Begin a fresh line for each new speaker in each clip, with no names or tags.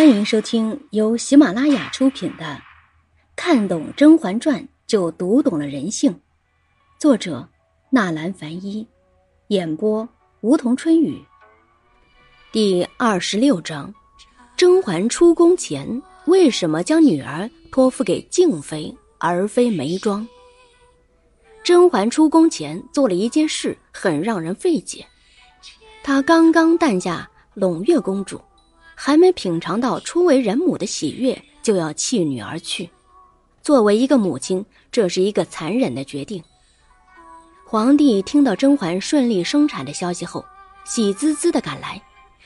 欢迎收听由喜马拉雅出品的《看懂甄嬛传就读懂了人性》，作者纳兰凡一，演播梧桐春雨。第二十六章：甄嬛出宫前为什么将女儿托付给静妃而非眉庄？甄嬛出宫前做了一件事，很让人费解。她刚刚诞下胧月公主。还没品尝到初为人母的喜悦，就要弃女而去。作为一个母亲，这是一个残忍的决定。皇帝听到甄嬛顺利生产的消息后，喜滋滋的赶来，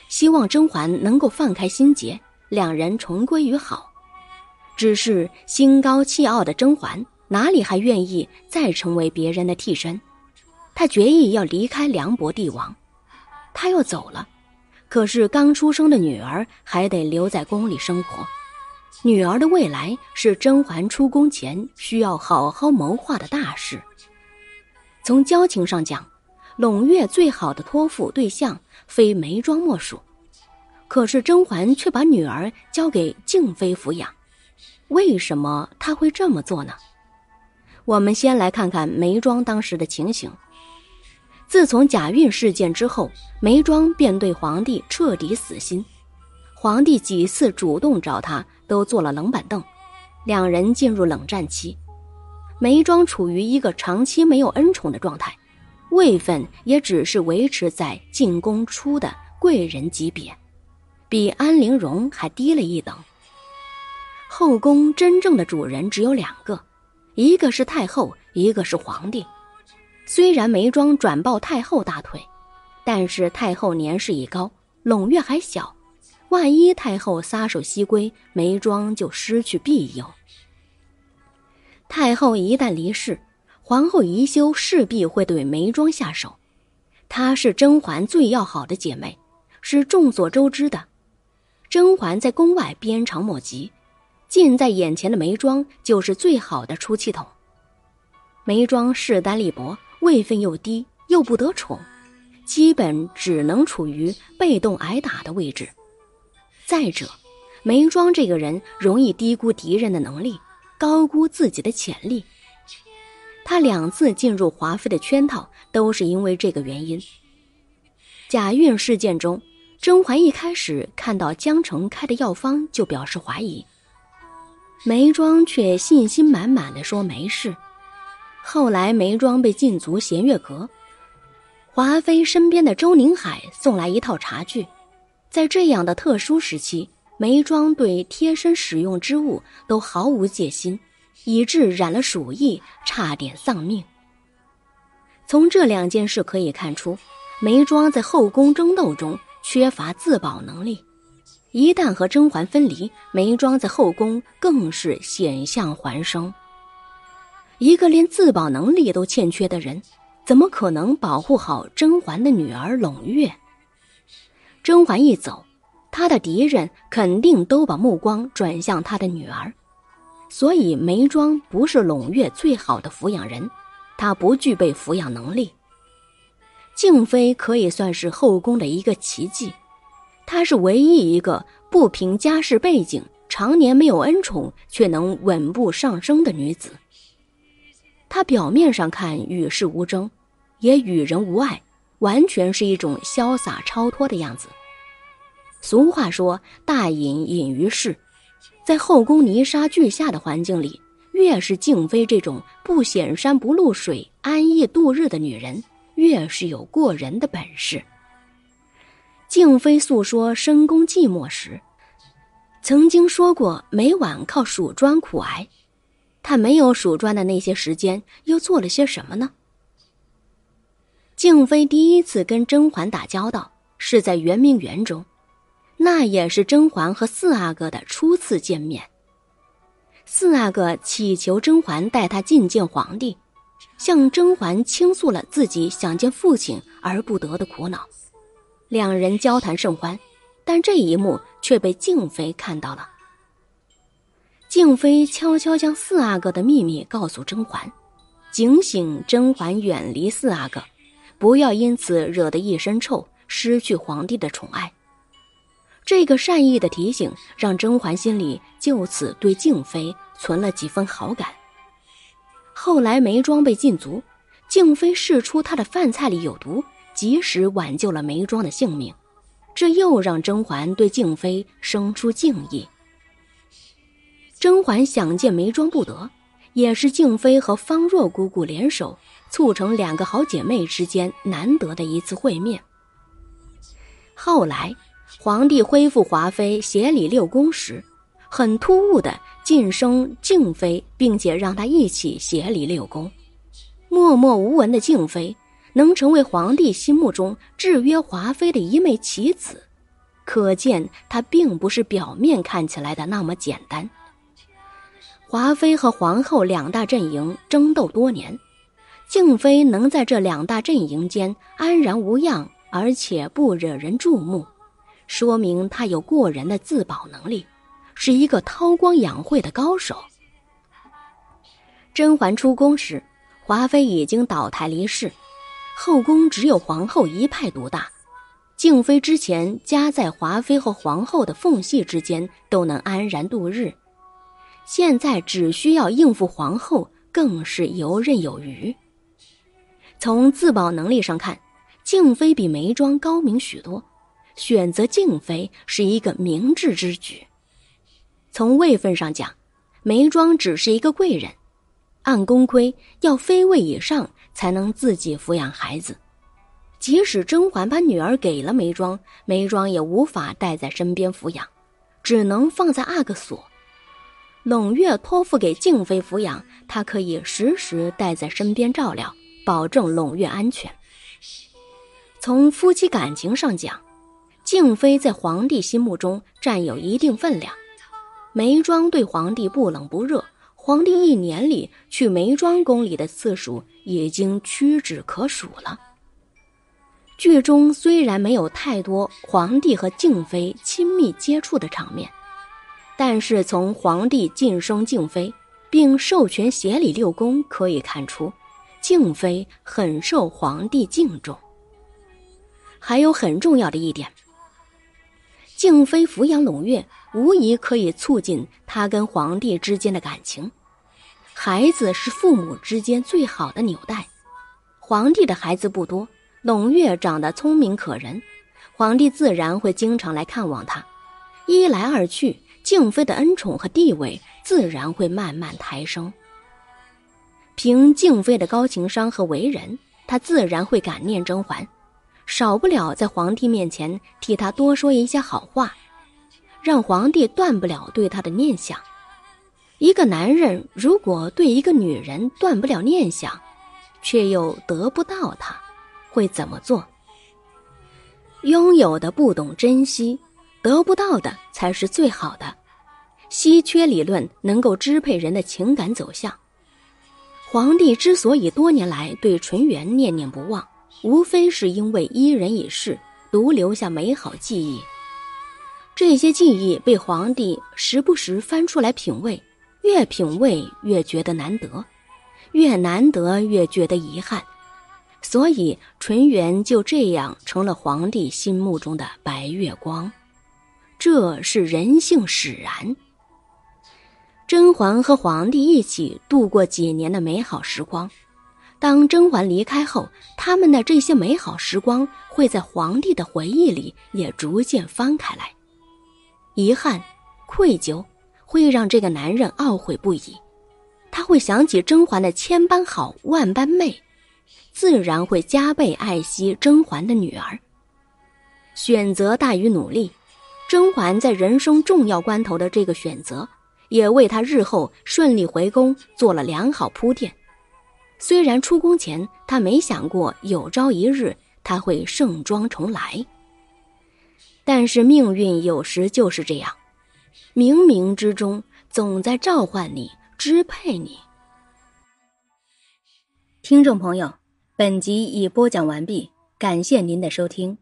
希望甄嬛能够放开心结，两人重归于好。只是心高气傲的甄嬛哪里还愿意再成为别人的替身？她决意要离开梁博帝王，她要走了。可是刚出生的女儿还得留在宫里生活，女儿的未来是甄嬛出宫前需要好好谋划的大事。从交情上讲，胧月最好的托付对象非眉庄莫属。可是甄嬛却把女儿交给静妃抚养，为什么她会这么做呢？我们先来看看眉庄当时的情形。自从假孕事件之后，梅庄便对皇帝彻底死心。皇帝几次主动找他，都坐了冷板凳，两人进入冷战期。梅庄处于一个长期没有恩宠的状态，位分也只是维持在进宫初的贵人级别，比安陵容还低了一等。后宫真正的主人只有两个，一个是太后，一个是皇帝。虽然眉庄转抱太后大腿，但是太后年事已高，胧月还小，万一太后撒手西归，眉庄就失去庇佑。太后一旦离世，皇后宜修势必会对眉庄下手。她是甄嬛最要好的姐妹，是众所周知的。甄嬛在宫外鞭长莫及，近在眼前的眉庄就是最好的出气筒。眉庄势单力薄。位分又低，又不得宠，基本只能处于被动挨打的位置。再者，眉庄这个人容易低估敌人的能力，高估自己的潜力。他两次进入华妃的圈套，都是因为这个原因。假孕事件中，甄嬛一开始看到江澄开的药方就表示怀疑，眉庄却信心满满的说没事。后来，眉庄被禁足弦月阁，华妃身边的周宁海送来一套茶具，在这样的特殊时期，眉庄对贴身使用之物都毫无戒心，以致染了鼠疫，差点丧命。从这两件事可以看出，眉庄在后宫争斗中缺乏自保能力，一旦和甄嬛分离，眉庄在后宫更是险象环生。一个连自保能力都欠缺的人，怎么可能保护好甄嬛的女儿胧月？甄嬛一走，他的敌人肯定都把目光转向他的女儿，所以眉庄不是胧月最好的抚养人，她不具备抚养能力。静妃可以算是后宫的一个奇迹，她是唯一一个不凭家世背景、常年没有恩宠却能稳步上升的女子。她表面上看与世无争，也与人无爱，完全是一种潇洒超脱的样子。俗话说“大隐隐于市”，在后宫泥沙俱下的环境里，越是静妃这种不显山不露水、安逸度日的女人，越是有过人的本事。静妃诉说深宫寂寞时，曾经说过每晚靠数砖苦挨。他没有数砖的那些时间，又做了些什么呢？静妃第一次跟甄嬛打交道是在圆明园中，那也是甄嬛和四阿哥的初次见面。四阿哥祈求甄嬛带他觐见皇帝，向甄嬛倾诉了自己想见父亲而不得的苦恼。两人交谈甚欢，但这一幕却被静妃看到了。静妃悄悄将四阿哥的秘密告诉甄嬛，警醒甄嬛远离四阿哥，不要因此惹得一身臭，失去皇帝的宠爱。这个善意的提醒让甄嬛心里就此对静妃存了几分好感。后来眉庄被禁足，静妃试出她的饭菜里有毒，及时挽救了眉庄的性命，这又让甄嬛对静妃生出敬意。甄嬛想见眉庄不得，也是静妃和方若姑姑联手，促成两个好姐妹之间难得的一次会面。后来，皇帝恢复华妃协理六宫时，很突兀的晋升静妃，并且让她一起协理六宫。默默无闻的静妃，能成为皇帝心目中制约华妃的一枚棋子，可见她并不是表面看起来的那么简单。华妃和皇后两大阵营争斗多年，静妃能在这两大阵营间安然无恙。而且不惹人注目，说明她有过人的自保能力，是一个韬光养晦的高手。甄嬛出宫时，华妃已经倒台离世，后宫只有皇后一派独大。静妃之前夹在华妃和皇后的缝隙之间都能安然度日，现在只需要应付皇后，更是游刃有余。从自保能力上看。静妃比眉庄高明许多，选择静妃是一个明智之举。从位分上讲，眉庄只是一个贵人，按宫规要妃位以上才能自己抚养孩子。即使甄嬛把女儿给了眉庄，眉庄也无法带在身边抚养，只能放在阿哥所。胧月托付给静妃抚养，她可以时时带在身边照料，保证胧月安全。从夫妻感情上讲，静妃在皇帝心目中占有一定分量。眉庄对皇帝不冷不热，皇帝一年里去眉庄宫里的次数已经屈指可数了。剧中虽然没有太多皇帝和静妃亲密接触的场面，但是从皇帝晋升静妃并授权协理六宫可以看出，静妃很受皇帝敬重。还有很重要的一点，静妃抚养胧月，无疑可以促进她跟皇帝之间的感情。孩子是父母之间最好的纽带。皇帝的孩子不多，胧月长得聪明可人，皇帝自然会经常来看望她。一来二去，静妃的恩宠和地位自然会慢慢抬升。凭静妃的高情商和为人，她自然会感念甄嬛。少不了在皇帝面前替他多说一些好话，让皇帝断不了对他的念想。一个男人如果对一个女人断不了念想，却又得不到她，会怎么做？拥有的不懂珍惜，得不到的才是最好的。稀缺理论能够支配人的情感走向。皇帝之所以多年来对纯元念念不忘。无非是因为一人已逝，独留下美好记忆。这些记忆被皇帝时不时翻出来品味，越品味越觉得难得，越难得越觉得遗憾。所以纯元就这样成了皇帝心目中的白月光。这是人性使然。甄嬛和皇帝一起度过几年的美好时光。当甄嬛离开后，他们的这些美好时光会在皇帝的回忆里也逐渐翻开来。遗憾、愧疚会让这个男人懊悔不已，他会想起甄嬛的千般好、万般媚，自然会加倍爱惜甄嬛的女儿。选择大于努力，甄嬛在人生重要关头的这个选择，也为她日后顺利回宫做了良好铺垫。虽然出宫前她没想过有朝一日她会盛装重来，但是命运有时就是这样，冥冥之中总在召唤你，支配你。听众朋友，本集已播讲完毕，感谢您的收听。